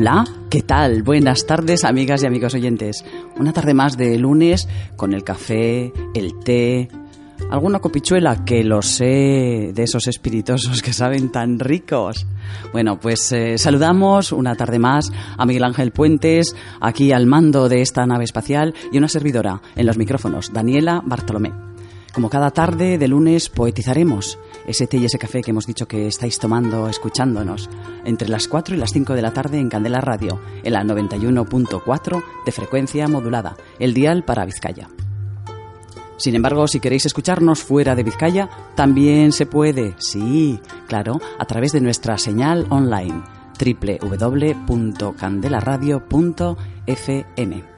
Hola, ¿qué tal? Buenas tardes, amigas y amigos oyentes. Una tarde más de lunes con el café, el té, alguna copichuela que lo sé de esos espiritosos que saben tan ricos. Bueno, pues eh, saludamos una tarde más a Miguel Ángel Puentes, aquí al mando de esta nave espacial, y una servidora en los micrófonos, Daniela Bartolomé. Como cada tarde de lunes poetizaremos ese té y ese café que hemos dicho que estáis tomando, escuchándonos, entre las 4 y las 5 de la tarde en Candela Radio, en la 91.4 de frecuencia modulada, el dial para Vizcaya. Sin embargo, si queréis escucharnos fuera de Vizcaya, también se puede, sí, claro, a través de nuestra señal online www.candelaradio.fm.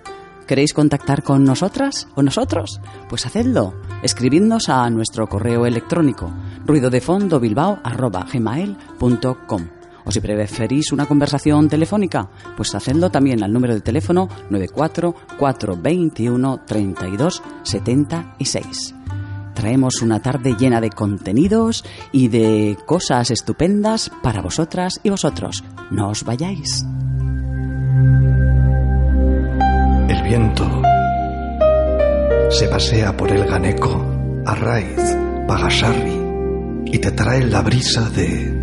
¿Queréis contactar con nosotras o nosotros? Pues hacedlo. Escribidnos a nuestro correo electrónico ruidodefondobilbao.gmail.com o si preferís una conversación telefónica, pues hacedlo también al número de teléfono 94 421 32 76. Traemos una tarde llena de contenidos y de cosas estupendas para vosotras y vosotros. No os vayáis. Viento se pasea por el Ganeco, Arraiz, Pagasarri y te trae la brisa de...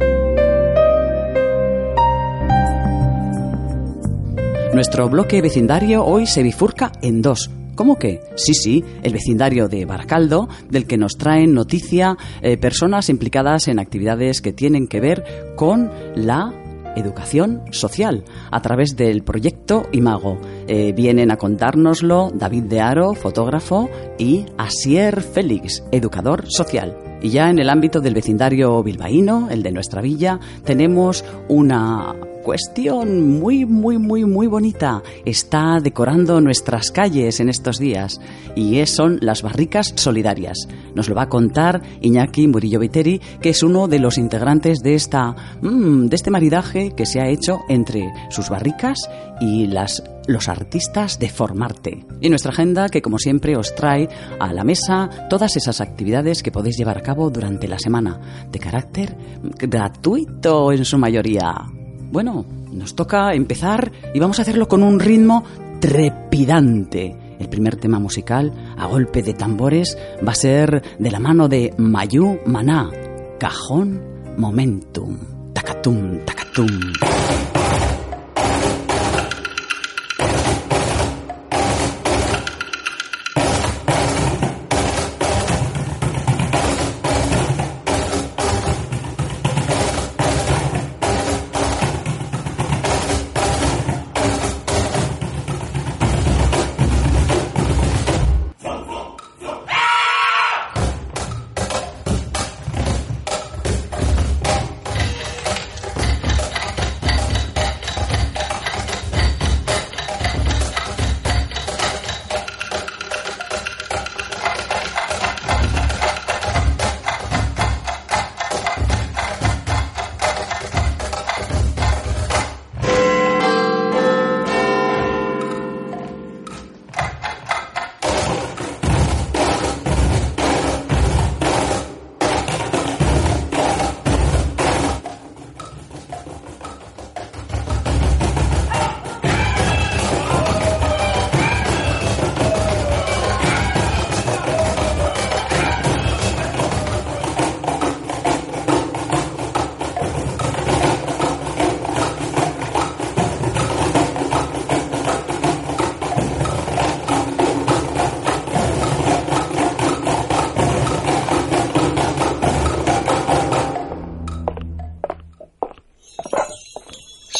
Nuestro bloque vecindario hoy se bifurca en dos. ¿Cómo que? Sí, sí, el vecindario de Baracaldo, del que nos traen noticia eh, personas implicadas en actividades que tienen que ver con la educación social a través del proyecto Imago. Eh, vienen a contárnoslo David de Aro, fotógrafo, y Asier Félix, educador social. Y ya en el ámbito del vecindario bilbaíno, el de nuestra villa, tenemos una cuestión muy, muy, muy, muy bonita. Está decorando nuestras calles en estos días y son las barricas solidarias. Nos lo va a contar Iñaki Murillo Viteri, que es uno de los integrantes de, esta, mm, de este maridaje que se ha hecho entre sus barricas y las los artistas de Formarte. Y nuestra agenda que como siempre os trae a la mesa todas esas actividades que podéis llevar a cabo durante la semana, de carácter gratuito en su mayoría. Bueno, nos toca empezar y vamos a hacerlo con un ritmo trepidante. El primer tema musical, a golpe de tambores, va a ser de la mano de Mayu Maná, Cajón Momentum. Tacatum, tacatum.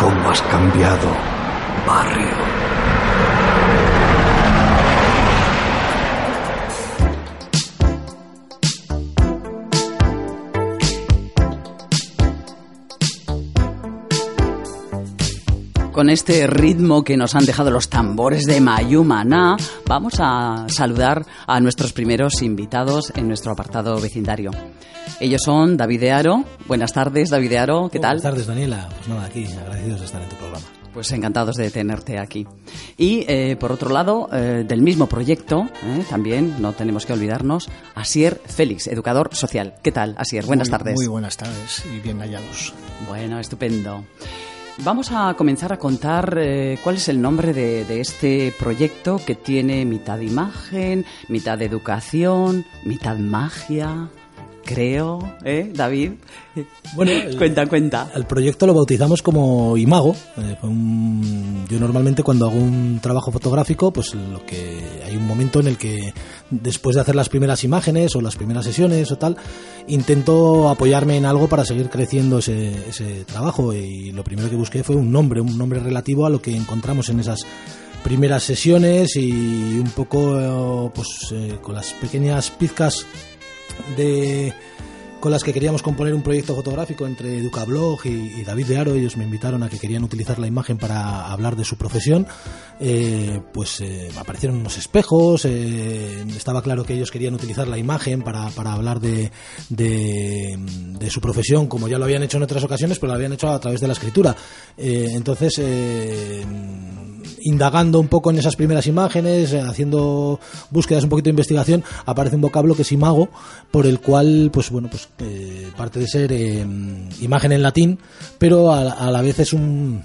¿Cómo has cambiado, barrio? Con este ritmo que nos han dejado los tambores de Mayumana, vamos a saludar a nuestros primeros invitados en nuestro apartado vecindario. Ellos son David de Aro. Buenas tardes, David de Aro. ¿Qué tal? Buenas tardes, Daniela. Pues nada, aquí, agradecidos de estar en tu programa. Pues encantados de tenerte aquí. Y eh, por otro lado, eh, del mismo proyecto, eh, también no tenemos que olvidarnos, Asier Félix, educador social. ¿Qué tal, Asier? Buenas muy, tardes. Muy buenas tardes y bien hallados. Bueno, estupendo. Vamos a comenzar a contar eh, cuál es el nombre de, de, este proyecto que tiene mitad imagen, mitad educación, mitad magia, creo, ¿eh, David? Bueno, cuenta, cuenta. El proyecto lo bautizamos como Imago. Eh, un, yo normalmente cuando hago un trabajo fotográfico, pues lo que hay un momento en el que después de hacer las primeras imágenes o las primeras sesiones o tal, intento apoyarme en algo para seguir creciendo ese, ese trabajo y lo primero que busqué fue un nombre, un nombre relativo a lo que encontramos en esas primeras sesiones y un poco pues eh, con las pequeñas pizcas de con las que queríamos componer un proyecto fotográfico entre Educablog y, y, David de Aro. Ellos me invitaron a que querían utilizar la imagen para hablar de su profesión. Eh, pues eh, aparecieron unos espejos. Eh, estaba claro que ellos querían utilizar la imagen para, para hablar de, de, de, su profesión, como ya lo habían hecho en otras ocasiones, pero lo habían hecho a través de la escritura. entonces, indagando un poco en esas primeras imágenes, haciendo búsquedas, un poquito de investigación, aparece un vocablo que es imago, por el cual, pues bueno, pues eh, parte de ser eh, imagen en latín, pero a la vez es un,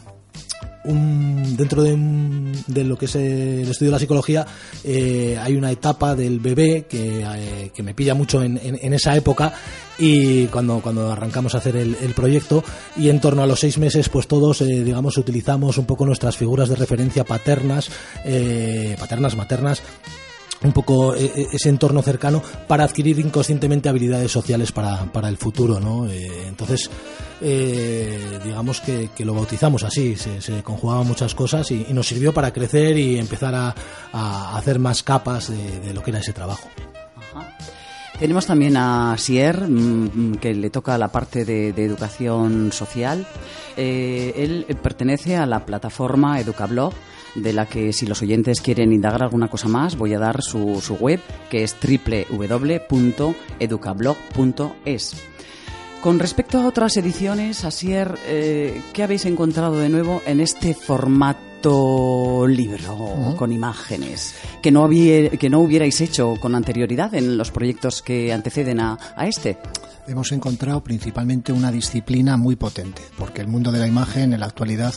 un, dentro de, un, de, lo que es el estudio de la psicología eh, hay una etapa del bebé que, eh, me pilla mucho en, en, esa época y cuando, cuando arrancamos a hacer el, el, proyecto y en torno a los seis meses pues todos eh, digamos utilizamos un poco nuestras figuras de referencia paternas paternas maternas un poco ese entorno cercano para adquirir inconscientemente habilidades sociales para, para el futuro, ¿no? Eh, entonces, eh, digamos que, que, lo bautizamos así, se, se conjugaban muchas cosas y, nos sirvió para crecer y empezar a, hacer más capas de, lo que era ese trabajo. Tenemos también a Sier, mmm, que le toca la parte de, educación social. Eh, él pertenece a la plataforma Educablog, de la que si los oyentes quieren indagar alguna cosa más, voy a dar su, su web, que es www.educablog.es. Con respecto a otras ediciones, Asier, eh, ¿qué habéis encontrado de nuevo en este formato libro uh -huh. con imágenes que no, había, que no hubierais hecho con anterioridad en los proyectos que anteceden a, a este? hemos encontrado principalmente una disciplina muy potente, porque el mundo de la imagen en la actualidad,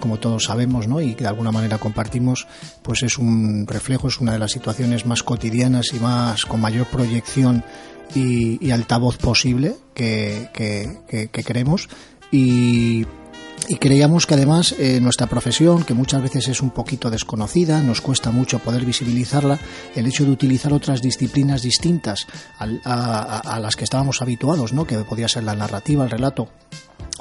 como todos sabemos, ¿no? y que de alguna manera compartimos, pues es un reflejo, es una de las situaciones más cotidianas y más con mayor proyección y, y altavoz posible que, que, que, que queremos. Y y creíamos que además eh, nuestra profesión, que muchas veces es un poquito desconocida, nos cuesta mucho poder visibilizarla, el hecho de utilizar otras disciplinas distintas a, a, a las que estábamos habituados, ¿no? que podía ser la narrativa, el relato,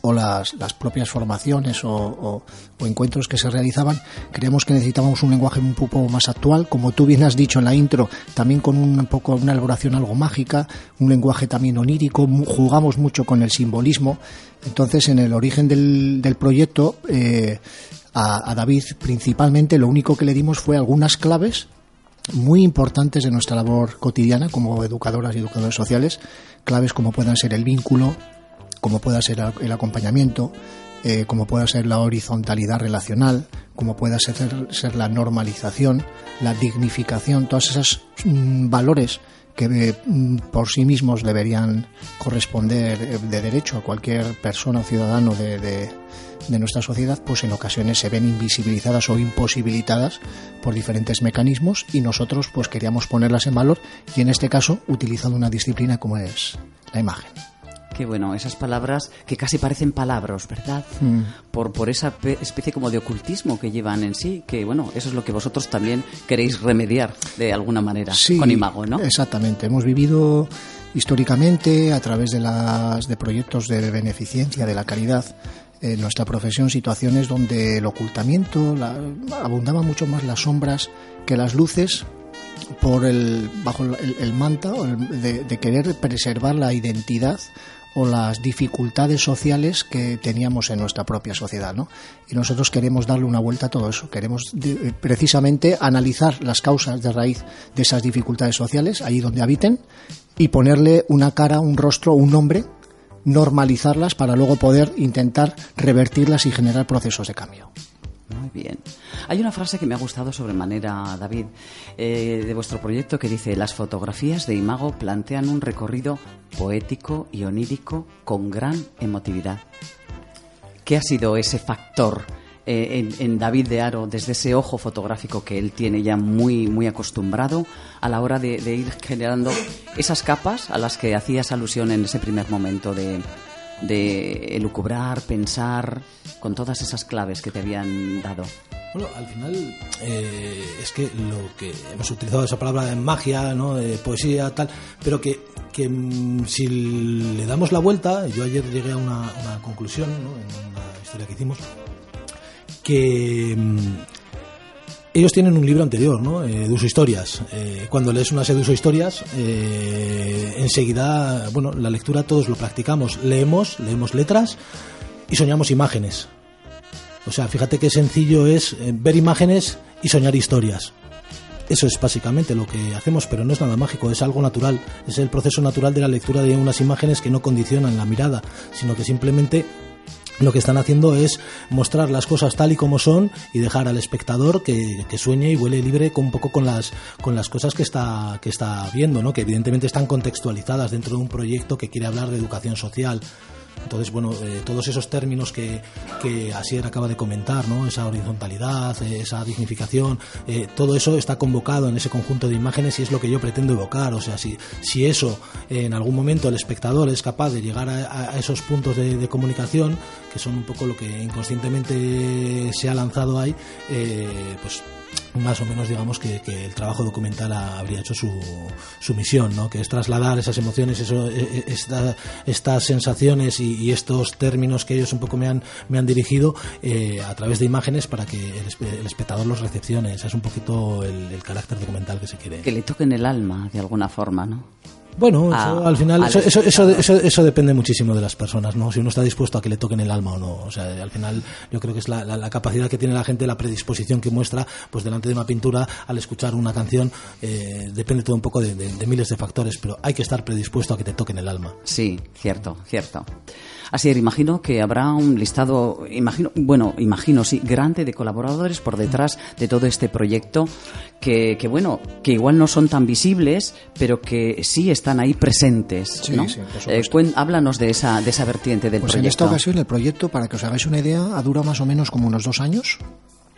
o las, las propias formaciones o, o, encuentros que se realizaban, creemos que necesitábamos un lenguaje un poco más actual, como tú bien has dicho en la intro, también con un poco una elaboración algo mágica, un lenguaje también onírico, jugamos mucho con el simbolismo. Entonces, en el origen del, del proyecto, eh, a, a David principalmente lo único que le dimos fue algunas claves muy importantes de nuestra labor cotidiana como educadoras y educadores sociales, claves como puedan ser el vínculo, como pueda ser el acompañamiento, eh, como pueda ser la horizontalidad relacional, como pueda ser, la normalización, la dignificación, todos esos mm, valores que mm, por sí mismos deberían corresponder eh, de derecho a cualquier persona ciudadano de, de, de, nuestra sociedad, pues en ocasiones se ven invisibilizadas o imposibilitadas por diferentes mecanismos y nosotros pues queríamos ponerlas en valor y en este caso utilizando una disciplina como es la imagen. Qué bueno, esas palabras que casi parecen palabras, ¿verdad? Mm. Por, por esa especie como de ocultismo que llevan en sí, que bueno, eso es lo que vosotros también queréis remediar de alguna manera con Imago, ¿no? Exactamente, hemos vivido históricamente a través de, las, de proyectos de beneficencia, de la caridad, en nuestra profesión situaciones donde el ocultamiento la, abundaba mucho más las sombras que las luces por el bajo el, el manta de, de, querer preservar la identidad o las dificultades sociales que teníamos en nuestra propia sociedad, ¿no? Y nosotros queremos darle una vuelta a todo eso, queremos eh, precisamente analizar las causas de raíz de esas dificultades sociales, allí donde habiten, y ponerle una cara, un rostro, un nombre, normalizarlas para luego poder intentar revertirlas y generar procesos de cambio. Muy bien. Hay una frase que me ha gustado sobremanera, David, eh, de vuestro proyecto que dice, las fotografías de Imago plantean un recorrido poético y onírico con gran emotividad. ¿Qué ha sido ese factor eh, en, David de Aro desde ese ojo fotográfico que él tiene ya muy, muy acostumbrado a la hora de, de ir generando esas capas a las que hacías alusión en ese primer momento de, de elucubrar, pensar, con todas esas claves que te habían dado? Bueno, al final eh, es que lo que hemos utilizado esa palabra de magia, ¿no? de poesía, tal, pero que, que mm, si le damos la vuelta, yo ayer llegué a una, una conclusión ¿no? en una historia que hicimos, que mm, ellos tienen un libro anterior, ¿no? Eh, historias. Eh, cuando lees una serie de uso historias, eh, enseguida, bueno, la lectura todos lo practicamos. Leemos, leemos letras y soñamos imágenes. O sea, fíjate qué sencillo es eh, ver imágenes y soñar historias. Eso es básicamente lo que hacemos, pero no es nada mágico, es algo natural. Es el proceso natural de la lectura de unas imágenes que no condicionan la mirada, sino que simplemente lo que están haciendo es mostrar las cosas tal y como son y dejar al espectador que, sueñe y vuele libre con un poco con las con las cosas que está que está viendo, ¿no? Que evidentemente están contextualizadas dentro de un proyecto que quiere hablar de educación social. Entonces, bueno, eh, todos esos términos que, que Asier acaba de comentar, ¿no? Esa horizontalidad, eh, esa dignificación, eh, todo eso está convocado en ese conjunto de imágenes y es lo que yo pretendo evocar. O sea, si, si eso en algún momento el espectador es capaz de llegar a, a esos puntos de, de, comunicación, que son un poco lo que inconscientemente se ha lanzado ahí, pues más o menos digamos que, que el trabajo documental ha, habría hecho su, su, misión, ¿no? que es trasladar esas emociones, eso, e, e, esta, estas sensaciones y, y, estos términos que ellos un poco me han, me han dirigido eh, a través de imágenes para que el, el, espectador los recepcione. Ese es un poquito el, el carácter documental que se quiere. Que le toquen el alma de alguna forma, ¿no? Bueno, eso, al final, eso, eso, eso, eso, eso, depende muchísimo de las personas, ¿no? Si uno está dispuesto a que le toquen el alma o no. O sea, al final, yo creo que es la, la, la capacidad que tiene la gente, la predisposición que muestra, pues delante de una pintura, al escuchar una canción, eh, depende todo un poco de, de, de miles de factores, pero hay que estar predispuesto a que te toquen el alma. Sí, cierto, cierto. Así es, imagino que habrá un listado, imagino, bueno, imagino, sí, grande de colaboradores por detrás de todo este proyecto que, que bueno, que igual no son tan visibles, pero que sí están ahí presentes, sí, ¿no? Sí, eh, cuen, háblanos de esa, de esa vertiente del pues proyecto. En esta ocasión el proyecto, para que os hagáis una idea, ha durado más o menos como unos dos años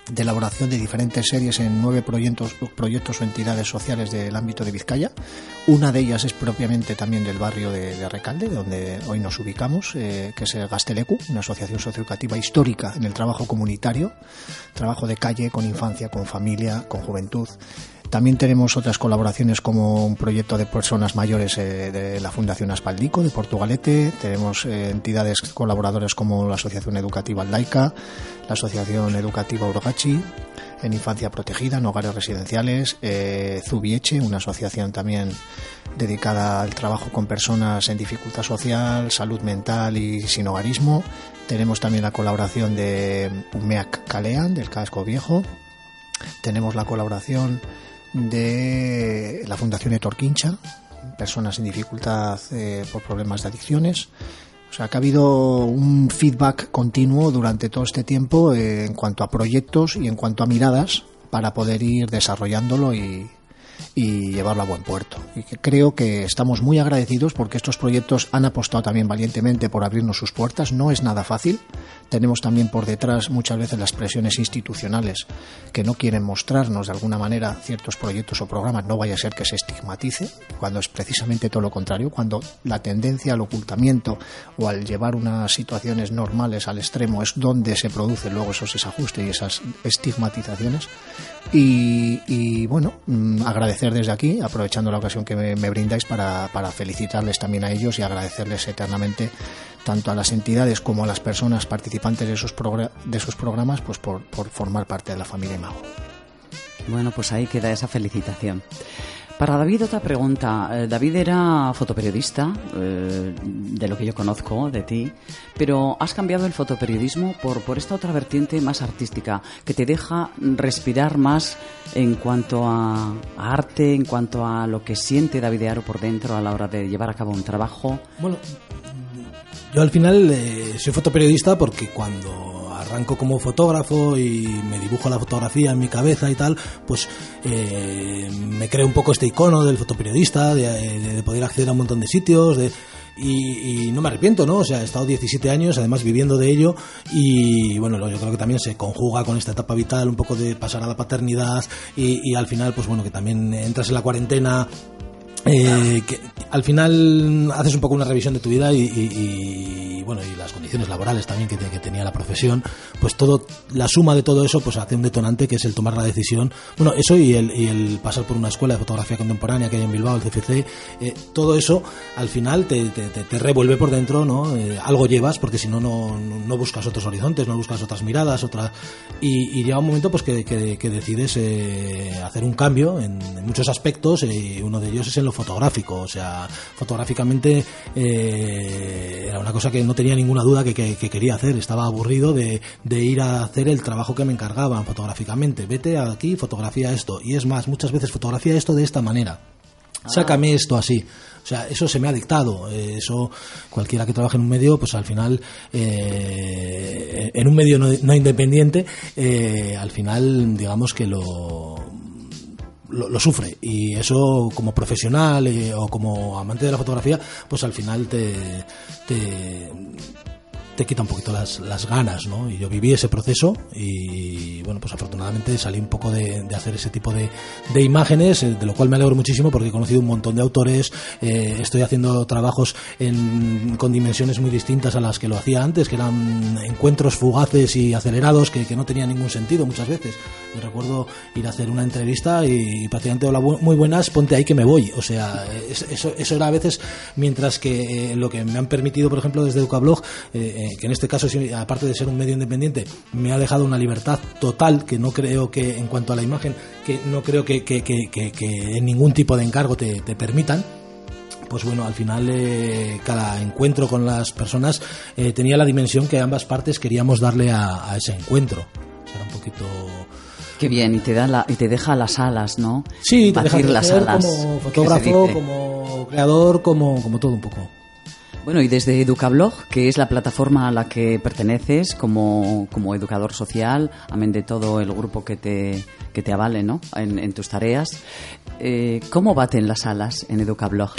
de elaboración de diferentes series en nueve proyectos, proyectos o entidades sociales del ámbito de Vizcaya. Una de ellas es propiamente también del barrio de, de Recalde, donde hoy nos ubicamos, eh, que es el Gastelecu, una asociación socioeducativa histórica en el trabajo comunitario, trabajo de calle, con infancia, con familia, con juventud. También tenemos otras colaboraciones como un proyecto de personas mayores eh, de la Fundación Aspaldico de Portugalete. Tenemos eh, entidades colaboradoras como la Asociación Educativa Laica, la Asociación Educativa Urogachi, en infancia protegida, en hogares residenciales, eh, Zubieche, una asociación también dedicada al trabajo con personas en dificultad social, salud mental y sin hogarismo. Tenemos también la colaboración de Umeac Calean, del Casco Viejo. Tenemos la colaboración de la Fundación Etor Quincha, personas en dificultad eh, por problemas de adicciones. O sea, que ha habido un feedback continuo durante todo este tiempo en cuanto a proyectos y en cuanto a miradas para poder ir desarrollándolo y, y llevarlo a buen puerto. Y creo que estamos muy agradecidos porque estos proyectos han apostado también valientemente por abrirnos sus puertas. No es nada fácil. Tenemos también por detrás muchas veces las presiones institucionales que no quieren mostrarnos de alguna manera ciertos proyectos o programas. No vaya a ser que se estigmatice, cuando es precisamente todo lo contrario, cuando la tendencia al ocultamiento o al llevar unas situaciones normales al extremo es donde se producen luego esos desajustes y esas estigmatizaciones. Y, bueno, mm, agradecer desde aquí, aprovechando la ocasión que me, brindáis para, felicitarles también a ellos y agradecerles eternamente tanto a las entidades como a las personas participantes de esos, de esos programas pues por, por formar parte de la familia Mago. Bueno, pues ahí queda esa felicitación. Para David otra pregunta. Eh, David era fotoperiodista, eh, de lo que yo conozco de ti, pero has cambiado el fotoperiodismo por, por esta otra vertiente más artística, que te deja respirar más en cuanto a, arte, en cuanto a lo que siente David Aro por dentro a la hora de llevar a cabo un trabajo. Bueno, yo al final eh, soy fotoperiodista porque cuando arranco como fotógrafo y me dibujo la fotografía en mi cabeza y tal, pues eh, me creo un poco este icono del fotoperiodista, de, poder acceder a un montón de sitios, de, y, no me arrepiento, ¿no? O sea, he estado 17 años además viviendo de ello y bueno, yo creo que también se conjuga con esta etapa vital, un poco de pasar a la paternidad y al final, pues bueno, que también entras en la cuarentena eh, que al final haces un poco una revisión de tu vida y, bueno y las condiciones laborales también que, tenía la profesión pues todo la suma de todo eso pues hace un detonante que es el tomar la decisión. Bueno eso y el, pasar por una escuela de fotografía contemporánea que hay en Bilbao el CFC eh, todo eso al final te, te, revuelve por dentro no eh, algo llevas porque si no no buscas otros horizontes no buscas otras miradas otras y, llega un momento pues que, que decides hacer un cambio en, en muchos aspectos y uno de ellos es en lo fotográfico, o sea, fotográficamente eh, era una cosa que no tenía ninguna duda que, quería hacer, estaba aburrido de, ir a hacer el trabajo que me encargaban fotográficamente, vete aquí, fotografía esto, y es más, muchas veces fotografía esto de esta manera, ah. sácame esto así. O sea, eso se me ha dictado. Eh, eso, cualquiera que trabaje en un medio, pues al final, eh, en un medio no, independiente, al final, digamos que lo lo, sufre. Y eso como profesional eh, o como amante de la fotografía pues al final te, te te quita un poquito las, las ganas, ¿no? Y yo viví ese proceso y, bueno, pues afortunadamente salí un poco de, hacer ese tipo de, de, imágenes, eh, de lo cual me alegro muchísimo porque he conocido un montón de autores, eh, estoy haciendo trabajos en, con dimensiones muy distintas a las que lo hacía antes, que eran encuentros fugaces y acelerados que, no tenían ningún sentido muchas veces. Me recuerdo ir a hacer una entrevista y, prácticamente, hola, muy buenas, ponte ahí que me voy. O sea, eso, eso era a veces, mientras que eh, lo que me han permitido, por ejemplo, desde Educablog, eh, que en este caso, aparte de ser un medio independiente, me ha dejado una libertad total que no creo que, en cuanto a la imagen, que no creo que, en ningún tipo de encargo te, permitan pues bueno, al final eh, cada encuentro con las personas eh, tenía la dimensión que ambas partes queríamos darle a, ese encuentro. Era un poquito... Qué bien, y te, da y te deja las alas, ¿no? Sí, te deja las alas, como fotógrafo, como creador, como, como todo un poco. Bueno, y desde Educablog, que es la plataforma a la que perteneces como, como educador social, amén de todo el grupo que te, que te avale ¿no? en, tus tareas, eh, ¿cómo baten las alas en Educablog?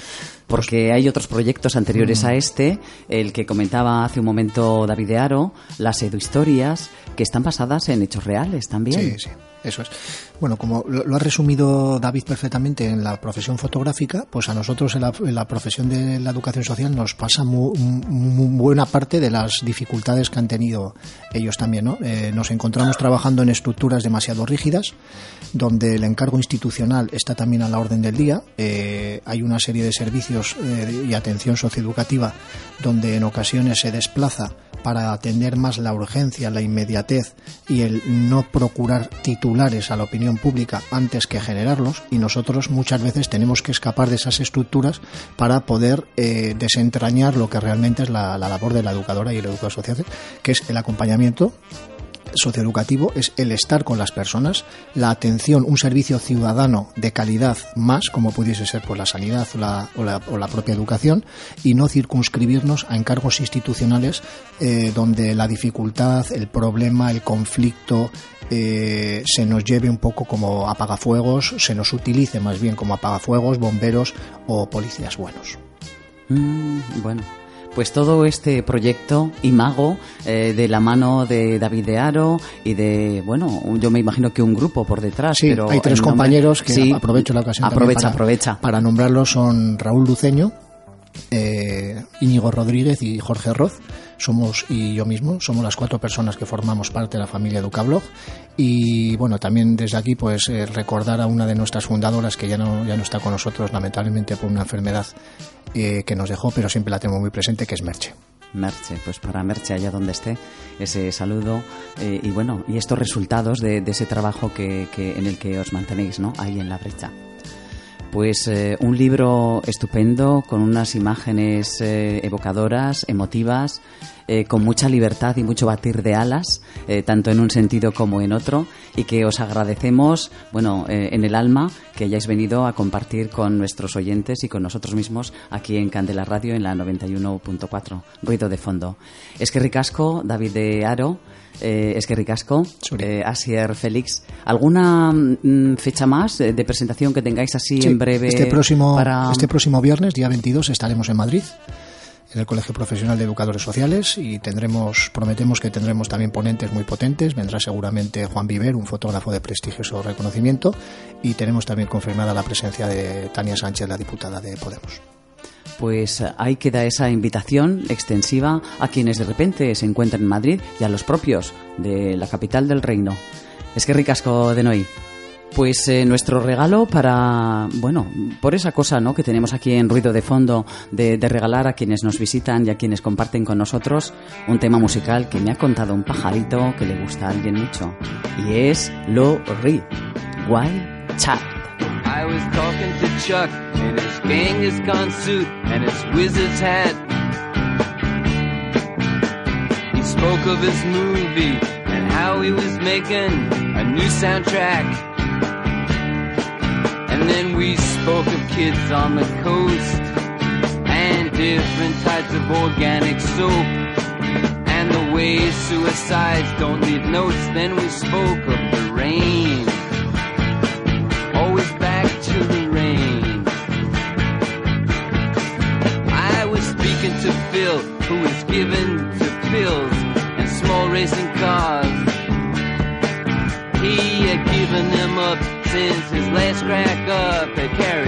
Porque hay otros proyectos anteriores a este, el que comentaba hace un momento David de Aro, las eduhistorias, que están basadas en hechos reales también. Sí, sí. Eso es. Bueno, como lo, ha resumido David perfectamente en la profesión fotográfica, pues a nosotros en la, profesión de la educación social nos pasa muy, buena parte de las dificultades que han tenido ellos también. ¿no? Eh, nos encontramos trabajando en estructuras demasiado rígidas, donde el encargo institucional está también a la orden del día. Eh, hay una serie de servicios eh, y atención socioeducativa donde en ocasiones se desplaza para atender más la urgencia, la inmediatez y el no procurar titulares a la opinión pública antes que generarlos y nosotros muchas veces tenemos que escapar de esas estructuras para poder eh, desentrañar lo que realmente es la, labor de la educadora y el educador social, que es el acompañamiento socioeducativo es el estar con las personas, la atención, un servicio ciudadano de calidad más, como pudiese ser por la sanidad o la, propia educación, y no circunscribirnos a encargos institucionales eh, donde la dificultad, el problema, el conflicto eh, se nos lleve un poco como apagafuegos, se nos utilice más bien como apagafuegos, bomberos o policías buenos. Mm, bueno, pues todo este proyecto Imago eh, de la mano de David de Aro y de bueno yo me imagino que un grupo por detrás sí, pero hay tres compañeros que aprovecho la ocasión aprovecha para, aprovecha. para nombrarlos son Raúl Luceño eh, Íñigo Rodríguez y Jorge Roz somos y yo mismo somos las cuatro personas que formamos parte de la familia Educablog y bueno también desde aquí pues eh, recordar a una de nuestras fundadoras que ya no ya no está con nosotros lamentablemente por una enfermedad eh, que nos dejó, pero siempre la tengo muy presente, que es Merche. Merche, pues para Merche, allá donde esté, ese saludo eh, y bueno, y estos resultados de, ese trabajo que, en el que os mantenéis, ¿no? Ahí en la brecha. Pues eh, un libro estupendo, con unas imágenes evocadoras, emotivas, eh, con mucha libertad y mucho batir de alas, eh, tanto en un sentido como en otro, y que os agradecemos, bueno, eh, en el alma que hayáis venido a compartir con nuestros oyentes y con nosotros mismos aquí en Candela Radio en la 91.4, ruido de fondo. Es que ricasco, David de Aro, es que ricasco, Asier Félix. ¿Alguna mm, fecha más de presentación que tengáis así en breve? Este próximo, este próximo viernes, día 22, estaremos en Madrid en el Colegio Profesional de Educadores Sociales y tendremos, prometemos que tendremos también ponentes muy potentes. Vendrá seguramente Juan Viver, un fotógrafo de prestigioso reconocimiento, y tenemos también confirmada la presencia de Tania Sánchez, la diputada de Podemos. Pues ahí queda esa invitación extensiva a quienes de repente se encuentran en Madrid y a los propios de la capital del reino. Es que ricasco de Noí. Pues eh, nuestro regalo para, bueno, por esa cosa ¿no? que tenemos aquí en Ruido de Fondo de, regalar a quienes nos visitan y a quienes comparten con nosotros un tema musical que me ha contado un pajarito que le gusta a alguien mucho. Y es Lo Ri, Wild Child. I was talking to Chuck in his Genghis suit and his wizard's hat. He spoke of his movie and how he was making a new soundtrack. And then we spoke of kids on the coast and different types of organic soap and the way suicides don't leave notes. Then we spoke of the rain. is his last crack of precarious.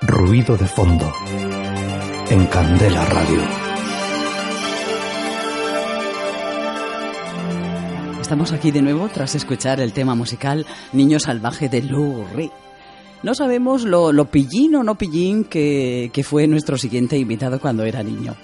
Ruido de Fondo en Candela Radio. Estamos aquí de nuevo tras escuchar el tema musical Niño Salvaje de Lou Reed. No sabemos lo, lo pillín o no pillín que, que fue nuestro siguiente invitado cuando era niño.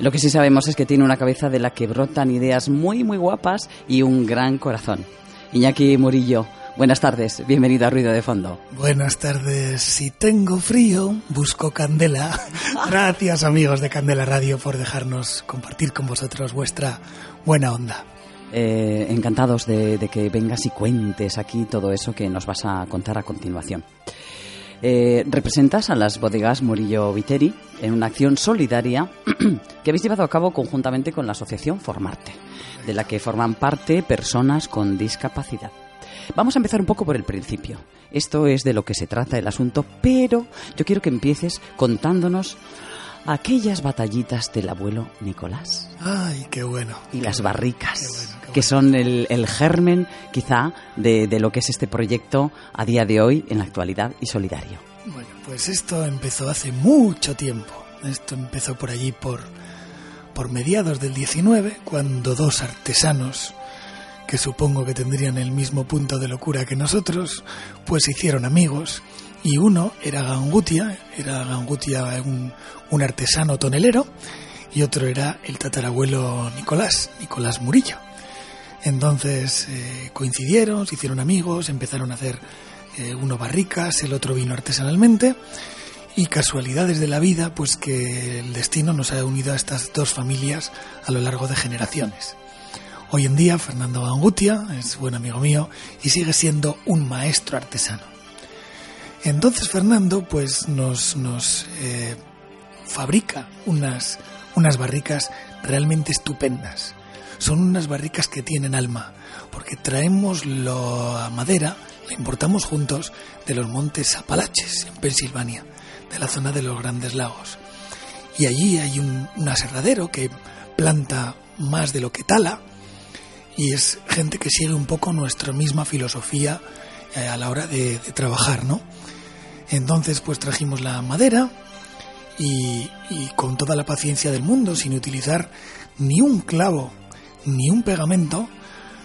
Lo que sí sabemos es que tiene una cabeza de la que brotan ideas muy, muy guapas y un gran corazón. Iñaki Murillo, buenas tardes, bienvenido a Ruido de Fondo. Buenas tardes. Si tengo frío, busco candela. Gracias amigos de Candela Radio por dejarnos compartir con vosotros vuestra buena onda. Eh, encantados de, de que vengas y cuentes aquí todo eso que nos vas a contar a continuación. Eh, representas a las bodegas Murillo Viteri en una acción solidaria que habéis llevado a cabo conjuntamente con la asociación Formarte, de la que forman parte personas con discapacidad. Vamos a empezar un poco por el principio. Esto es de lo que se trata el asunto, pero yo quiero que empieces contándonos aquellas batallitas del abuelo Nicolás Ay, qué bueno. y las barricas, qué bueno, qué que son el, el germen quizá de, de lo que es este proyecto a día de hoy en la actualidad y solidario. Bueno, pues esto empezó hace mucho tiempo. Esto empezó por allí por, por mediados del 19, cuando dos artesanos, que supongo que tendrían el mismo punto de locura que nosotros, pues se hicieron amigos. Y uno era Gangutia, era Gangutia un, un artesano tonelero, y otro era el tatarabuelo Nicolás, Nicolás Murillo. Entonces eh, coincidieron, se hicieron amigos, empezaron a hacer eh, uno barricas, el otro vino artesanalmente y casualidades de la vida, pues que el destino nos ha unido a estas dos familias a lo largo de generaciones. Hoy en día Fernando Gangutia es buen amigo mío y sigue siendo un maestro artesano. Entonces Fernando pues nos, nos eh, fabrica unas, unas barricas realmente estupendas. Son unas barricas que tienen alma, porque traemos la madera, la importamos juntos de los montes Apalaches, en Pensilvania, de la zona de los Grandes Lagos. Y allí hay un, un aserradero que planta más de lo que tala, y es gente que sigue un poco nuestra misma filosofía eh, a la hora de, trabajar, ¿no? Entonces, pues trajimos la madera y, y con toda la paciencia del mundo, sin utilizar ni un clavo ni un pegamento,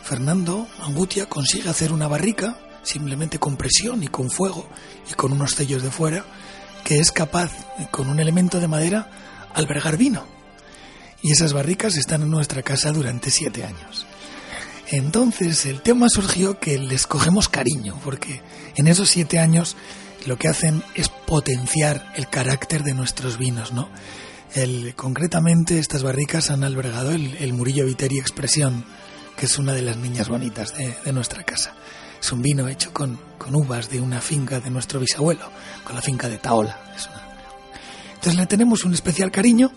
Fernando Angutia consigue hacer una barrica simplemente con presión y con fuego y con unos sellos de fuera que es capaz, con un elemento de madera, albergar vino. Y esas barricas están en nuestra casa durante siete años. Entonces el tema surgió que les cogemos cariño, porque en esos siete años lo que hacen es potenciar el carácter de nuestros vinos, ¿no? Concretamente estas barricas han albergado el, Murillo Viteri Expresión, que es una de las niñas bonitas de, nuestra casa. Es un vino hecho con, con, uvas de una finca de nuestro bisabuelo, con la finca de Taola. Entonces le tenemos un especial cariño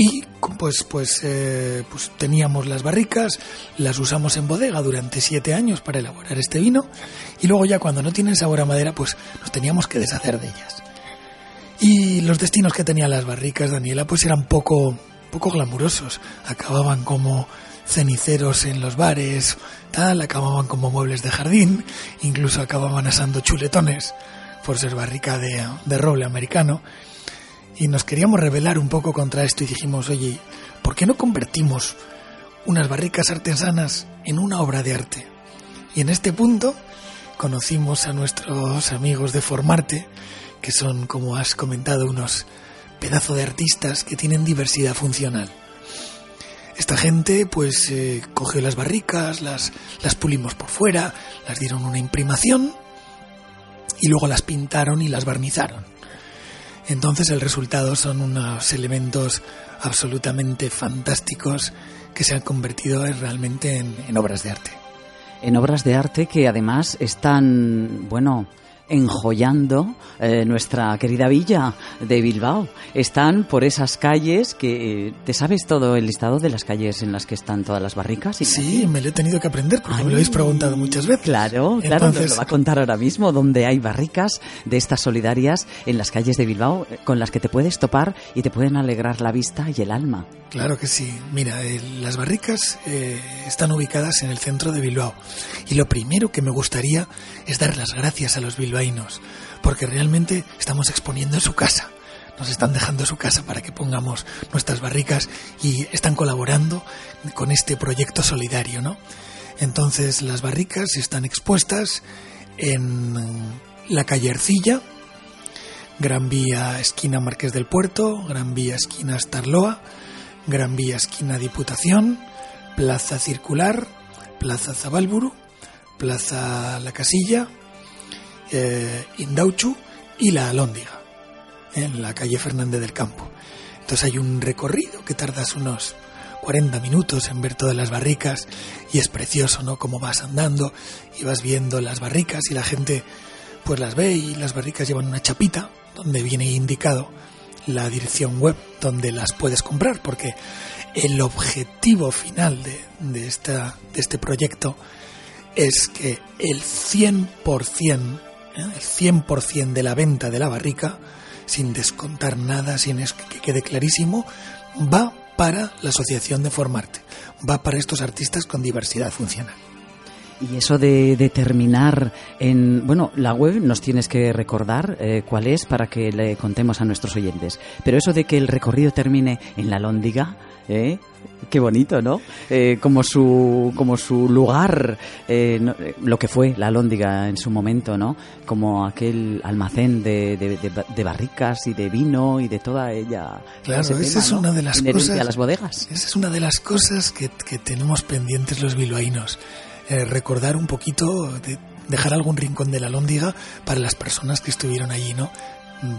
y pues, pues, eh, pues teníamos las barricas, las usamos en bodega durante siete años para elaborar este vino y luego ya cuando no tienen sabor a madera pues nos teníamos que deshacer de ellas. Y los destinos que tenían las barricas, Daniela, pues eran poco, poco glamurosos. Acababan como ceniceros en los bares, tal, acababan como muebles de jardín, incluso acababan asando chuletones por ser barrica de, de roble americano. Y nos queríamos rebelar un poco contra esto y dijimos, oye, ¿por qué no convertimos unas barricas artesanas en una obra de arte? Y en este punto conocimos a nuestros amigos de Formarte, que son, como has comentado, unos pedazo de artistas que tienen diversidad funcional. Esta gente pues eh, cogió las barricas, las, las pulimos por fuera, las dieron una imprimación y luego las pintaron y las barnizaron. Entonces el resultado son unos elementos absolutamente fantásticos que se han convertido en- realmente en, en obras de arte. En obras de arte que además están, bueno, enjollando eh, nuestra querida villa de Bilbao. Están por esas calles que... eh, ¿Te sabes todo el listado de las calles en las que están todas las barricas? Sí, me lo he tenido que aprender porque me lo Ay. habéis preguntado muchas veces. Claro, claro, nos Entonces, lo va a contar ahora mismo, donde hay barricas de estas solidarias en las calles de Bilbao eh, con las que te puedes topar y te pueden alegrar la vista y el alma. Claro que sí. Mira, eh, las barricas eh, están ubicadas en el centro de Bilbao. Y lo primero que me gustaría es dar las gracias a los bilbaínos, porque realmente estamos exponiendo su casa. Nos están dejando su casa para que pongamos nuestras barricas y están colaborando con este proyecto solidario, ¿no? Entonces las barricas están expuestas en la calle Ercilla, Gran Vía esquina Marqués del Puerto, Gran Vía esquina Starloa, Gran Vía esquina Diputación, Plaza Circular, Plaza Zabalburu, Plaza La Casilla, eh, Indauchu y La Alhóndiga, en la calle Fernández del Campo. Entonces hay un recorrido que tardas unos 40 minutos en ver todas las barricas y es precioso, ¿no? Como vas andando y vas viendo las barricas y la gente pues las ve y las barricas llevan una chapita donde viene indicado la dirección web donde las puedes comprar porque el objetivo final de, de esta, de este proyecto es que el 100%, ¿eh? El 100% de la venta de la barrica, sin descontar nada, sin que quede clarísimo, va para la Asociación de Formarte, va para estos artistas con diversidad funcional. Y eso de determinar en... Bueno, la web nos tienes que recordar eh, cuál es para que le contemos a nuestros oyentes. Pero eso de que el recorrido termine en la Lóndiga, ¿eh? Qué bonito, ¿no? Eh, como, su, como su lugar, eh, no- eh, lo que fue la Lóndiga en su momento, ¿no? Como aquel almacén de, de- de- de barricas y de vino y de toda ella. Claro, esa tema, es ¿no? una de las cosas- a las bodegas. Esa es una de las cosas que, que tenemos pendientes los bilbaínos. Recordar un poquito, de, dejar algún rincón de la lóndiga para las personas que estuvieron allí, ¿no? Mm,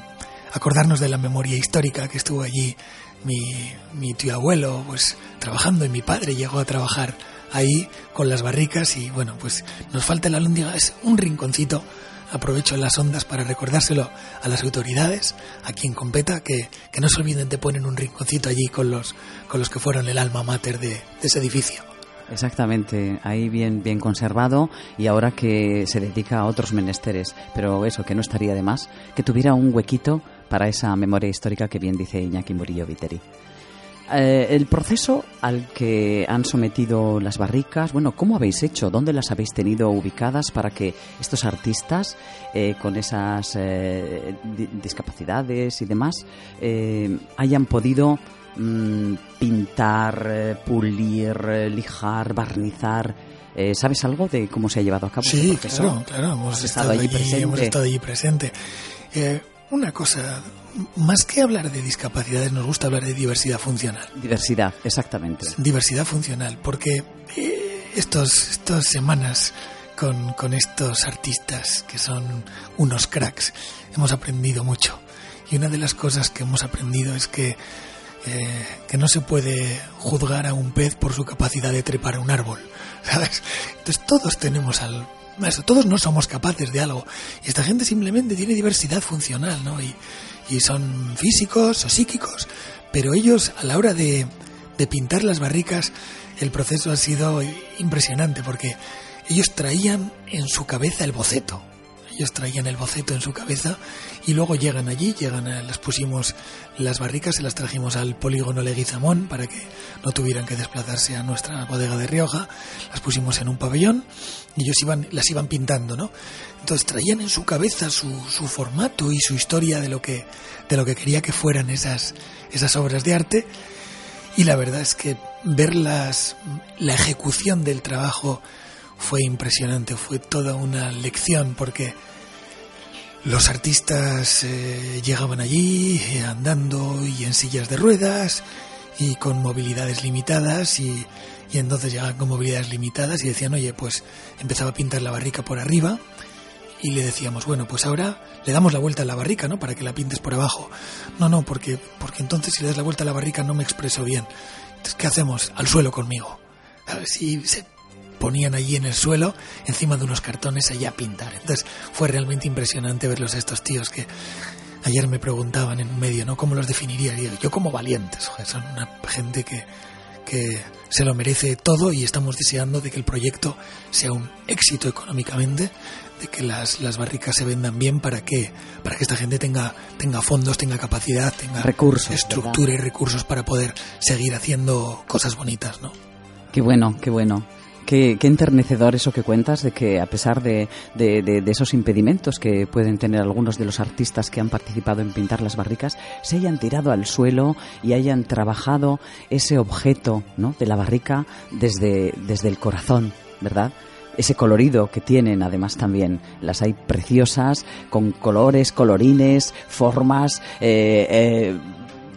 Acordarnos de la memoria histórica que estuvo allí mi, mi tío abuelo, pues trabajando y mi padre llegó a trabajar ahí con las barricas y bueno, pues nos falta la lóndiga, es un rinconcito. Aprovecho las ondas para recordárselo a las autoridades, a quien competa, que, que no se olviden de poner un rinconcito allí con los, con los que fueron el alma mater de, de ese edificio. Exactamente, ahí bien, bien conservado y ahora que se dedica a otros menesteres, pero eso, que no estaría de más, que tuviera un huequito para esa memoria histórica que bien dice Iñaki Murillo Viteri. Eh, el proceso al que han sometido las barricas, bueno, ¿cómo habéis hecho? ¿Dónde las habéis tenido ubicadas para que estos artistas eh, con esas eh, di- discapacidades y demás eh, hayan podido mm, pintar, pulir, lijar, barnizar? ¿Sabes algo de cómo se ha llevado a cabo Sí, este claro, claro, hemos Has estado, allí, presente. hemos estado allí presente. Eh, una cosa, más que hablar de discapacidades, nos gusta hablar de diversidad funcional. Diversidad, exactamente. Diversidad funcional, porque eh, estos, estas semanas con, con estos artistas que son unos cracks, hemos aprendido mucho. Y una de las cosas que hemos aprendido es que, eh, que no se puede juzgar a un pez por su capacidad de trepar a un árbol, ¿sabes? Entonces todos tenemos al... todos no somos capaces de algo. Y esta gente simplemente tiene diversidad funcional, ¿no? Y, y son físicos o psíquicos, pero ellos a la hora de, de pintar las barricas, el proceso ha sido impresionante porque ellos traían en su cabeza el boceto. Ellos traían el boceto en su cabeza y luego llegan allí, llegan a, las pusimos las barricas, se las trajimos al polígono Leguizamón para que no tuvieran que desplazarse a nuestra bodega de Rioja, las pusimos en un pabellón y ellos iban, las iban pintando, ¿no? Entonces traían en su cabeza su, su formato y su historia de lo que, de lo que quería que fueran esas, esas obras de arte y la verdad es que ver las, la ejecución del trabajo fue impresionante, fue toda una lección porque los artistas eh, llegaban allí eh, andando y en sillas de ruedas y con movilidades limitadas y, y entonces llegaban con movilidades limitadas y decían, oye, pues empezaba a pintar la barrica por arriba y le decíamos, bueno, pues ahora le damos la vuelta a la barrica, ¿no? Para que la pintes por abajo. No, no, porque, porque entonces si le das la vuelta a la barrica no me expreso bien. Entonces, ¿qué hacemos? Al suelo conmigo. A ver si se ponían allí en el suelo, encima de unos cartones, allá a pintar. Entonces fue realmente impresionante verlos a estos tíos que ayer me preguntaban en medio, ¿no? ¿Cómo los definiría? Y digo, yo como valientes, joder, son una gente que, que se lo merece todo y estamos deseando de que el proyecto sea un éxito económicamente, de que las, las barricas se vendan bien para que, para que esta gente tenga, tenga fondos, tenga capacidad, tenga Recursos, estructura y recursos para poder seguir haciendo cosas bonitas, ¿no? Qué bueno, qué bueno. Qué, qué enternecedor eso que cuentas de que a pesar de, de- de- esos impedimentos que pueden tener algunos de los artistas que han participado en pintar las barricas, se hayan tirado al suelo y hayan trabajado ese objeto ¿no? de la barrica desde, desde el corazón, ¿verdad? ese colorido que tienen además también las hay preciosas con colores colorines formas eh, eh,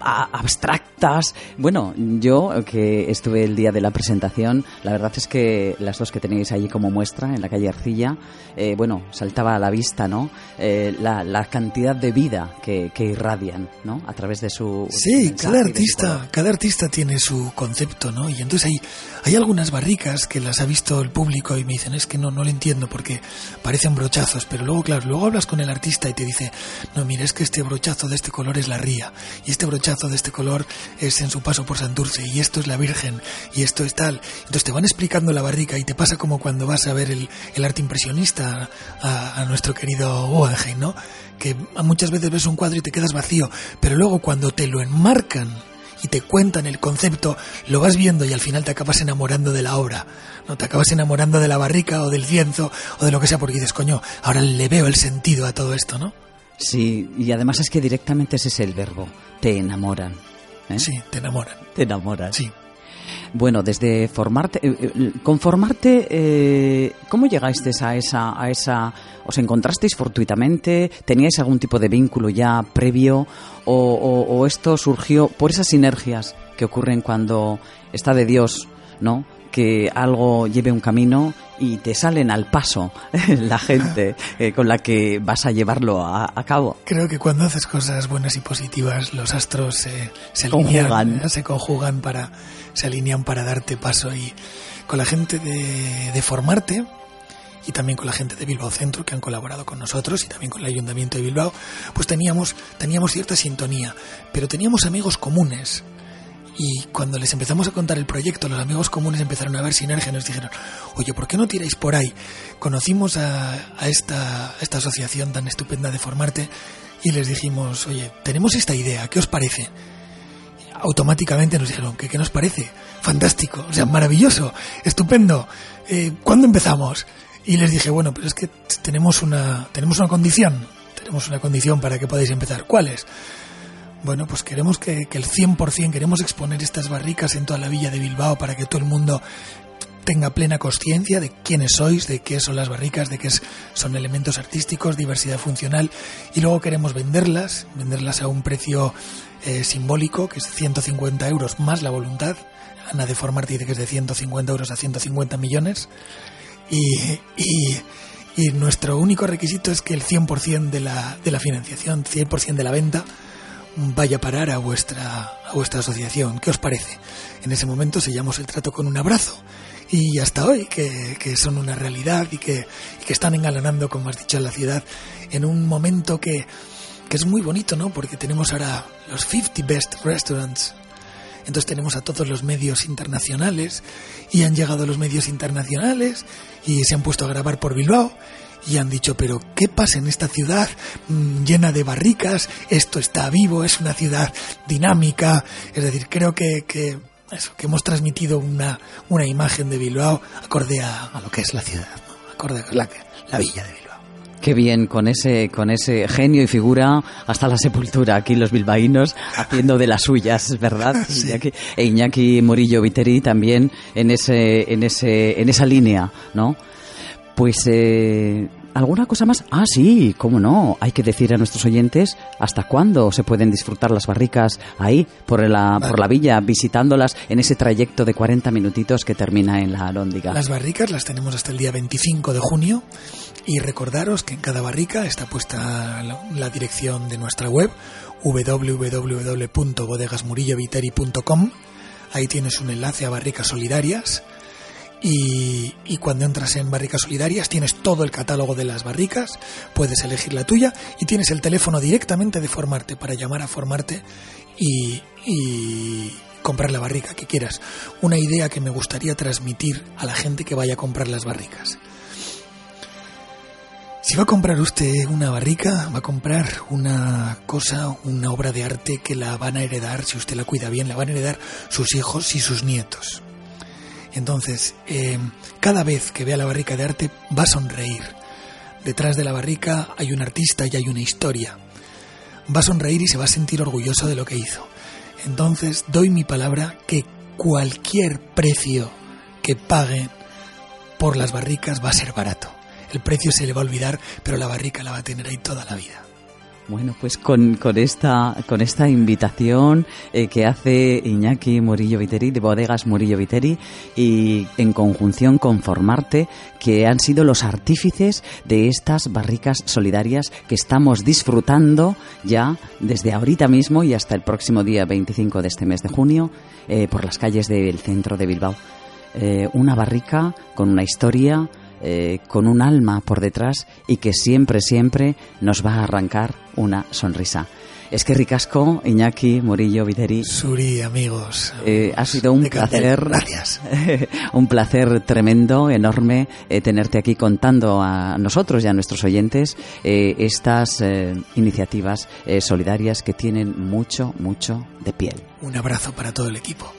abstractas. Bueno, yo que estuve el día de la presentación, la verdad es que las dos que tenéis allí como muestra en la calle Arcilla, eh, bueno, saltaba a la vista, ¿no? Eh, la, la cantidad de vida que, que irradian, ¿no? A través de su. Sí, cada artista, cada artista tiene su concepto, ¿no? Y entonces hay, hay algunas barricas que las ha visto el público y me dicen, es que no, no lo entiendo porque parecen brochazos, pero luego, claro, luego hablas con el artista y te dice, no, mira, es que este brochazo de este color es la ría, y este brochazo de este color es en su paso por Santurce, y esto es la Virgen, y esto es tal. Entonces te van explicando la barrica y te pasa como cuando vas a ver el, el arte impresionista a, nuestro querido Guggenheim, ¿no? Que muchas veces ves un cuadro y te quedas vacío, pero luego cuando te lo enmarcan y te cuentan el concepto, lo vas viendo y al final te acabas enamorando de la obra. No te acabas enamorando de la barrica o del lienzo o de lo que sea porque dices, coño, ahora le veo el sentido a todo esto, ¿no? Sí, y además es que directamente ese es el verbo. Te enamoran. ¿eh? Sí, te enamoran. Te enamoran. Sí. Bueno, desde formarte, eh, eh, con formarte, eh, ¿cómo llegasteis a esa, a esa, os encontrasteis fortuitamente, teníais algún tipo de vínculo ya previo o esto surgió por esas sinergias que ocurren cuando está de Dios, ¿no? Que algo lleve un camino y te salen al paso la gente eh, con la que vas a llevarlo a, a cabo. Creo que cuando haces cosas buenas y positivas, los astros se, alinean, ¿eh? se conjugan para, se alinean para darte paso y con la gente de, de Formarte y también con la gente de Bilbao Centro que han colaborado con nosotros y también con el Ayuntamiento de Bilbao, pues teníamos, teníamos cierta sintonía, pero teníamos amigos comunes. Y cuando les empezamos a contar el proyecto, los amigos comunes empezaron a ver sinergia y nos dijeron, oye, ¿por qué no tiráis por ahí? Conocimos a, a esta, esta asociación tan estupenda de Formarte y les dijimos, oye, tenemos esta idea, ¿qué os parece? automáticamente nos dijeron que qué nos parece fantástico o sea maravilloso estupendo eh, ¿cuándo empezamos? y les dije bueno pero es que tenemos una tenemos una condición tenemos una condición para que podáis empezar ¿cuál es? Bueno pues queremos que, que el 100% queremos exponer estas barricas en toda la villa de Bilbao para que todo el mundo tenga plena conciencia de quiénes sois, de qué son las barricas, de qué son elementos artísticos, diversidad funcional, y luego queremos venderlas, venderlas a un precio eh, simbólico, que es 150 euros más la voluntad. Ana de Formarte dice que es de 150 euros a 150 millones. Y, y, y nuestro único requisito es que el 100% de la, de la financiación, 100% de la venta, vaya a parar a vuestra, a vuestra asociación. ¿Qué os parece? En ese momento sellamos el trato con un abrazo. Y hasta hoy, que, que son una realidad y que, que están engalanando, como has dicho, la ciudad en un momento que, que es muy bonito, ¿no? Porque tenemos ahora los 50 Best Restaurants. Entonces tenemos a todos los medios internacionales y han llegado los medios internacionales y se han puesto a grabar por Bilbao y han dicho, pero ¿qué pasa en esta ciudad mm, llena de barricas? Esto está vivo, es una ciudad dinámica. Es decir, creo que, que, eso, que hemos transmitido una, una imagen de Bilbao acorde a, a lo que es la ciudad, ¿no? acorde a la, la villa de Bilbao. Qué bien, con ese, con ese genio y figura hasta la sepultura, aquí los bilbaínos haciendo de las suyas, ¿verdad? Sí. Iñaki, e Iñaki Murillo Viteri también en ese, en ese, en esa línea, ¿no? Pues eh, ¿Alguna cosa más? Ah, sí, cómo no. Hay que decir a nuestros oyentes hasta cuándo se pueden disfrutar las barricas ahí, por la, por la villa, visitándolas en ese trayecto de 40 minutitos que termina en la Alhóndiga. Las barricas las tenemos hasta el día 25 de junio y recordaros que en cada barrica está puesta la, la dirección de nuestra web www.bodegasmurilloviteri.com Ahí tienes un enlace a barricas solidarias y, cuando entras en Barricas Solidarias tienes todo el catálogo de las barricas, puedes elegir la tuya y tienes el teléfono directamente de Formarte para llamar a Formarte y comprar la barrica que quieras. Una idea que me gustaría transmitir a la gente que vaya a comprar las barricas. Si va a comprar usted una barrica, va a comprar una cosa, una obra de arte que la van a heredar, si usted la cuida bien, la van a heredar sus hijos y sus nietos. Entonces, eh, cada vez que vea la barrica de arte va a sonreír. Detrás de la barrica hay un artista y hay una historia. Va a sonreír y se va a sentir orgulloso de lo que hizo. Entonces, doy mi palabra que cualquier precio que paguen por las barricas va a ser barato. El precio se le va a olvidar, pero la barrica la va a tener ahí toda la vida. Bueno, pues con, con, esta, con esta invitación eh, que hace Iñaki Murillo Viteri, de Bodegas Murillo Viteri, y en conjunción con Formarte, que han sido los artífices de estas barricas solidarias que estamos disfrutando ya desde ahorita mismo y hasta el próximo día 25 de este mes de junio eh, por las calles del centro de Bilbao. Eh, una barrica con una historia, eh, con un alma por detrás y que siempre, siempre nos va a arrancar una sonrisa. Es que ricasco, Iñaki, Murillo, Viteri. Suri, amigos. Eh, ha sido un placer. Gracias. un placer tremendo, enorme, eh, tenerte aquí contando a nosotros y a nuestros oyentes eh, estas iniciativas solidarias que tienen mucho, mucho de piel. Un abrazo para todo el equipo.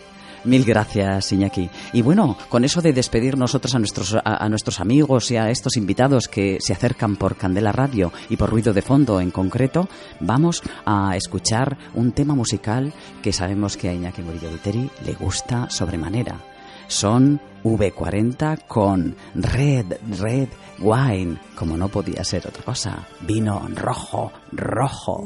Mil gracias, Iñaki. Y bueno, con eso de despedir nosotros a nuestros, a, a, nuestros amigos y a estos invitados que se acercan por Candela Radio y por Ruido de Fondo en concreto, vamos a escuchar un tema musical que sabemos que a Iñaki Murillo Viteri le gusta sobremanera. Son V40 con Red, Red Wine, como no podía ser otra cosa. Vino rojo, rojo.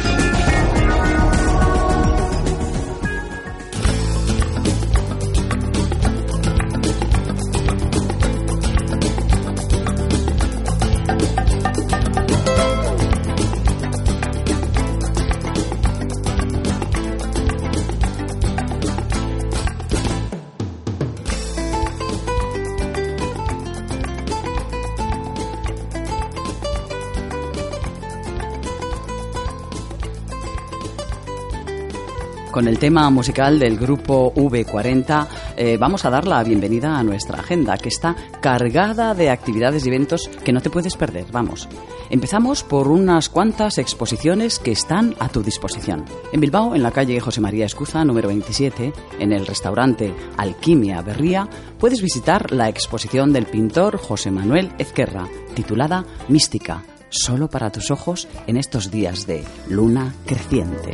Con el tema musical del grupo V40 eh, vamos a dar la bienvenida a nuestra agenda, que está cargada de actividades y eventos que no te puedes perder. Vamos. Empezamos por unas cuantas exposiciones que están a tu disposición. En Bilbao, en la calle José María Escuza, número 27, en el restaurante Alquimia Berría, puedes visitar la exposición del pintor José Manuel Ezquerra, titulada Mística, solo para tus ojos en estos días de luna creciente.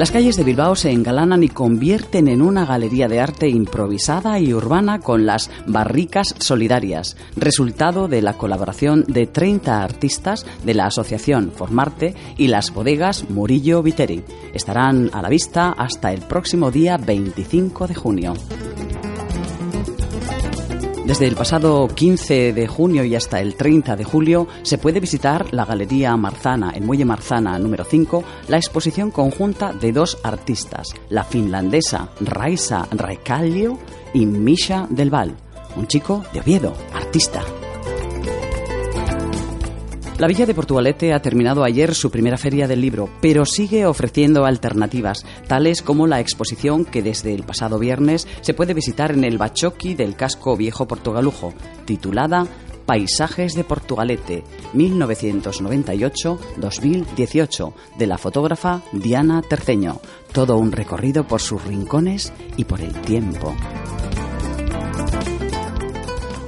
Las calles de Bilbao se engalanan y convierten en una galería de arte improvisada y urbana con las barricas solidarias, resultado de la colaboración de 30 artistas de la asociación Formarte y las bodegas Murillo Viteri. Estarán a la vista hasta el próximo día 25 de junio. Desde el pasado 15 de junio y hasta el 30 de julio se puede visitar la Galería Marzana, en Muelle Marzana número 5, la exposición conjunta de dos artistas, la finlandesa Raisa Raikallio y Misha Del Val, un chico de Oviedo, artista. La Villa de Portugalete ha terminado ayer su primera feria del libro, pero sigue ofreciendo alternativas, tales como la exposición que desde el pasado viernes se puede visitar en el Bachoqui del casco viejo portugalujo, titulada Paisajes de Portugalete, 1998-2018, de la fotógrafa Diana Terceño. Todo un recorrido por sus rincones y por el tiempo.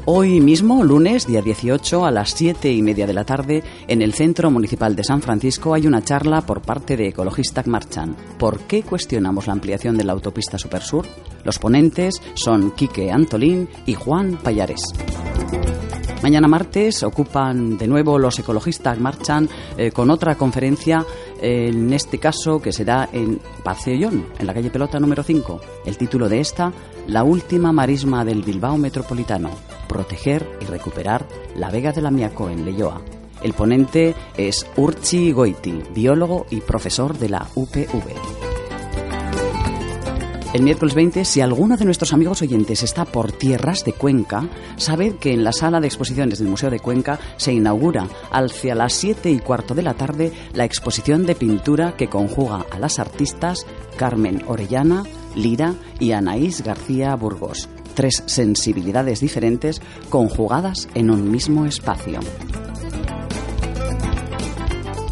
Hoy mismo, lunes, día 18, a las 7 y media de la tarde, en el Centro Municipal de San Francisco hay una charla por parte de Ecologistas Marchan. ¿Por qué cuestionamos la ampliación de la autopista Supersur? Los ponentes son Quique Antolín y Juan Payares. Mañana martes ocupan de nuevo los ecologistas marchan eh, con otra conferencia, en este caso que será en Paseo en la calle Pelota número 5. El título de esta, La última marisma del Bilbao Metropolitano, proteger y recuperar la Vega de la Miaco en Leyoa. El ponente es Urchi Goiti, biólogo y profesor de la UPV. El miércoles 20, si alguno de nuestros amigos oyentes está por tierras de Cuenca, sabed que en la sala de exposiciones del Museo de Cuenca se inaugura hacia las 7 y cuarto de la tarde la exposición de pintura que conjuga a las artistas Carmen Orellana, Lira y Anaís García Burgos. Tres sensibilidades diferentes conjugadas en un mismo espacio.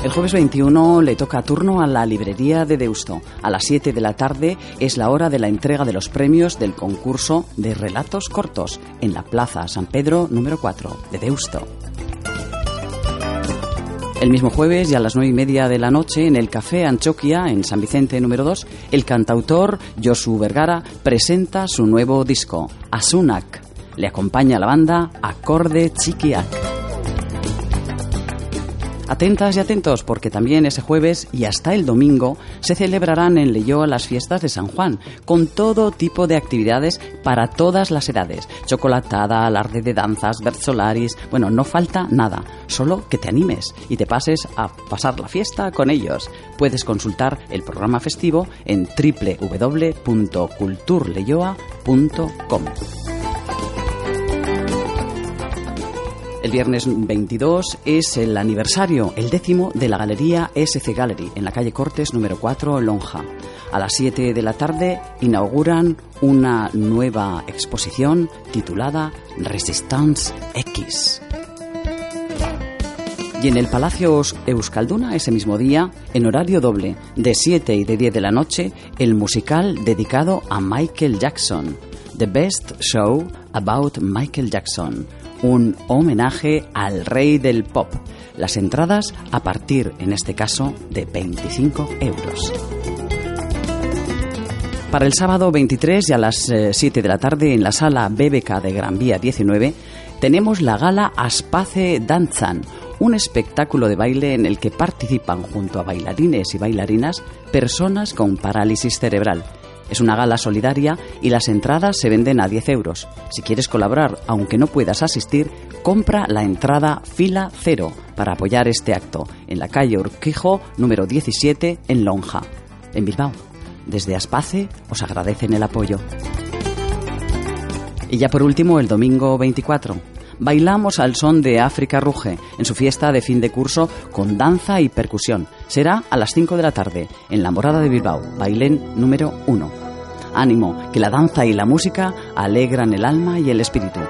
El jueves 21 le toca turno a la librería de Deusto. A las 7 de la tarde es la hora de la entrega de los premios del concurso de relatos cortos en la Plaza San Pedro número 4 de Deusto. El mismo jueves y a las nueve y media de la noche en el Café Anchoquia en San Vicente número 2, el cantautor Josu Vergara presenta su nuevo disco, Asunak. Le acompaña la banda Acorde Chiquiac. Atentas y atentos porque también ese jueves y hasta el domingo se celebrarán en Leyoa las fiestas de San Juan, con todo tipo de actividades para todas las edades. Chocolatada, alarde de danzas, versolaris, bueno, no falta nada, solo que te animes y te pases a pasar la fiesta con ellos. Puedes consultar el programa festivo en www.culturleyoa.com. El viernes 22 es el aniversario, el décimo, de la Galería SC Gallery, en la calle Cortes número 4, Lonja. A las 7 de la tarde inauguran una nueva exposición titulada Resistance X. Y en el Palacio Eus- Euskalduna, ese mismo día, en horario doble, de 7 y de 10 de la noche, el musical dedicado a Michael Jackson, The Best Show About Michael Jackson, un homenaje al rey del pop. Las entradas a partir, en este caso, de 25 euros. Para el sábado 23 y a las eh, 7 de la tarde en la sala BBK de Gran Vía 19 tenemos la gala Aspace Danzan, un espectáculo de baile en el que participan junto a bailarines y bailarinas personas con parálisis cerebral. Es una gala solidaria y las entradas se venden a 10 euros. Si quieres colaborar, aunque no puedas asistir, compra la entrada fila cero para apoyar este acto en la calle Urquijo número 17 en Lonja, en Bilbao. Desde Aspace os agradecen el apoyo. Y ya por último, el domingo 24. Bailamos al son de África Ruge en su fiesta de fin de curso con danza y percusión. Será a las 5 de la tarde en la Morada de Bilbao, bailén número 1. Ánimo, que la danza y la música alegran el alma y el espíritu.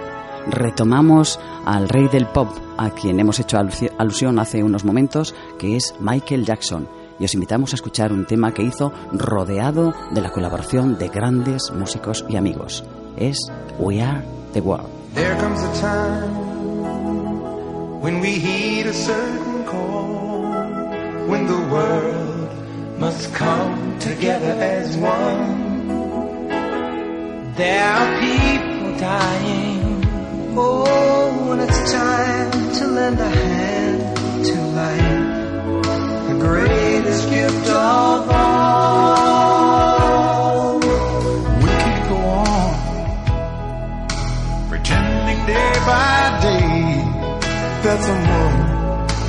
Retomamos al rey del pop, a quien hemos hecho alusi- alusión hace unos momentos, que es Michael Jackson. Y os invitamos a escuchar un tema que hizo rodeado de la colaboración de grandes músicos y amigos. Es We Are the World. There comes a time when we heed a certain call, when the world must come together as one. There are people dying. Oh, when it's time to lend a hand to life, the greatest gift of all. We can go on pretending day by day that someone,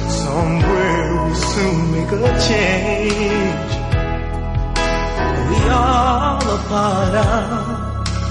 somewhere will soon make a change. We all a part of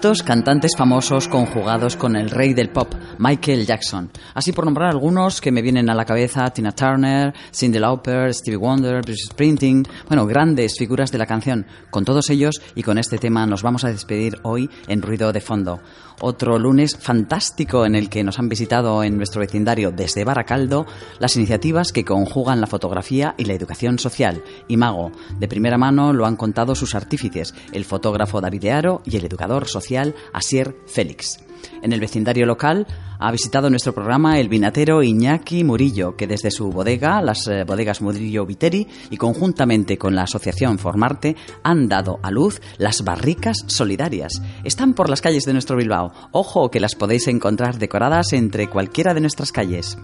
¿Cuántos cantantes famosos conjugados con el rey del pop, Michael Jackson? Así por nombrar algunos que me vienen a la cabeza, Tina Turner, Cyndi Lauper, Stevie Wonder, Bruce Springsteen, bueno, grandes figuras de la canción. Con todos ellos y con este tema nos vamos a despedir hoy en Ruido de Fondo. Otro lunes fantástico en el que nos han visitado en nuestro vecindario desde Baracaldo las iniciativas que conjugan la fotografía y la educación social. Y Mago, de primera mano lo han contado sus artífices, el fotógrafo David Aro y el educador social Asier Félix. En el vecindario local ha visitado nuestro programa el vinatero Iñaki Murillo, que desde su bodega, las eh, bodegas Murillo Viteri, y conjuntamente con la asociación Formarte, han dado a luz las barricas solidarias. Están por las calles de nuestro Bilbao. Ojo que las podéis encontrar decoradas entre cualquiera de nuestras calles.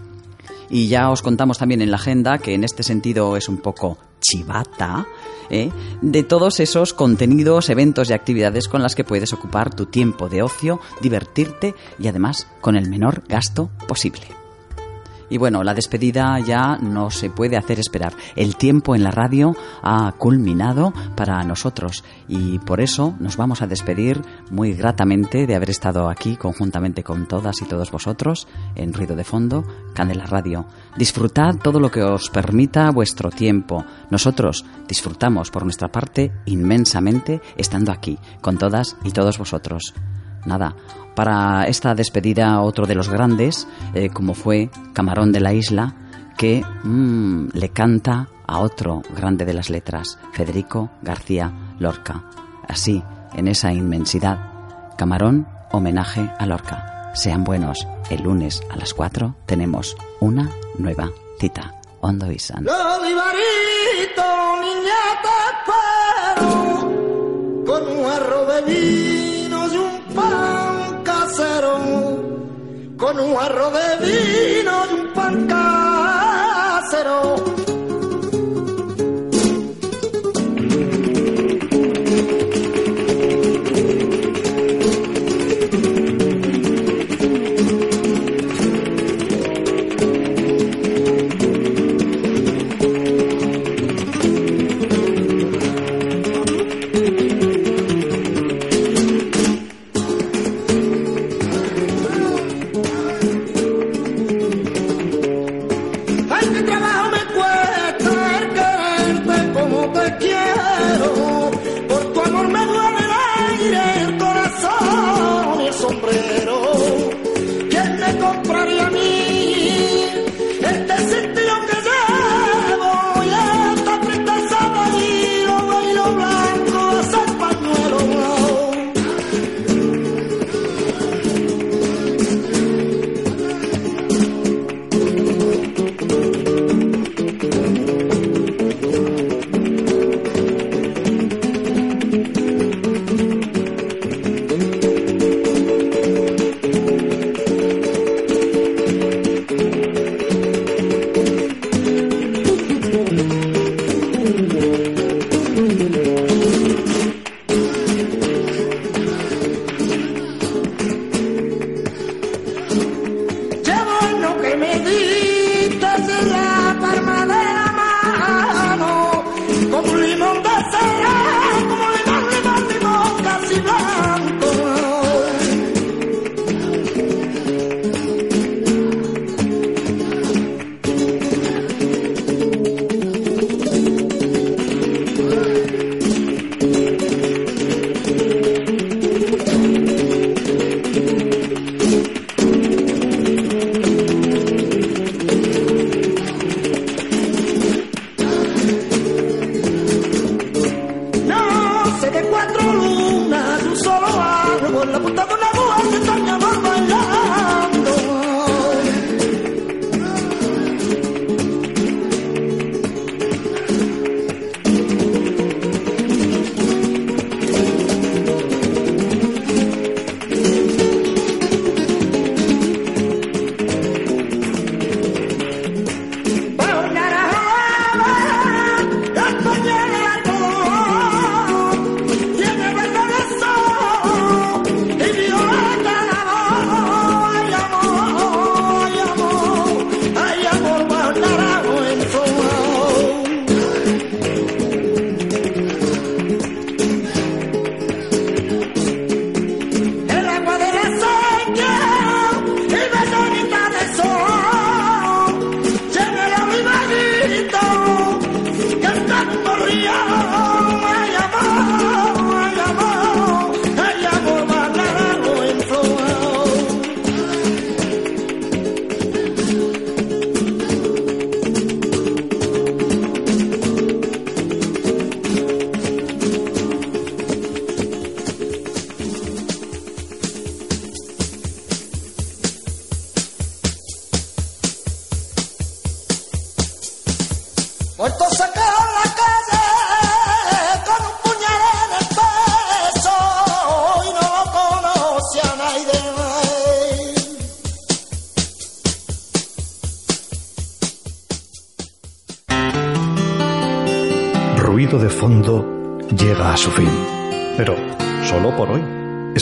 Y ya os contamos también en la agenda, que en este sentido es un poco chivata, ¿eh? de todos esos contenidos, eventos y actividades con las que puedes ocupar tu tiempo de ocio, divertirte y además con el menor gasto posible. Y bueno, la despedida ya no se puede hacer esperar. El tiempo en la radio ha culminado para nosotros y por eso nos vamos a despedir muy gratamente de haber estado aquí conjuntamente con todas y todos vosotros en Ruido de Fondo, Candela Radio. Disfrutad todo lo que os permita vuestro tiempo. Nosotros disfrutamos por nuestra parte inmensamente estando aquí con todas y todos vosotros. Nada, para esta despedida otro de los grandes, eh, como fue Camarón de la Isla, que mm, le canta a otro grande de las letras, Federico García Lorca. Así, en esa inmensidad, Camarón, homenaje a Lorca. Sean buenos, el lunes a las 4 tenemos una nueva cita. Hondo y San. Con un arroz Con un arroz de vino y un pan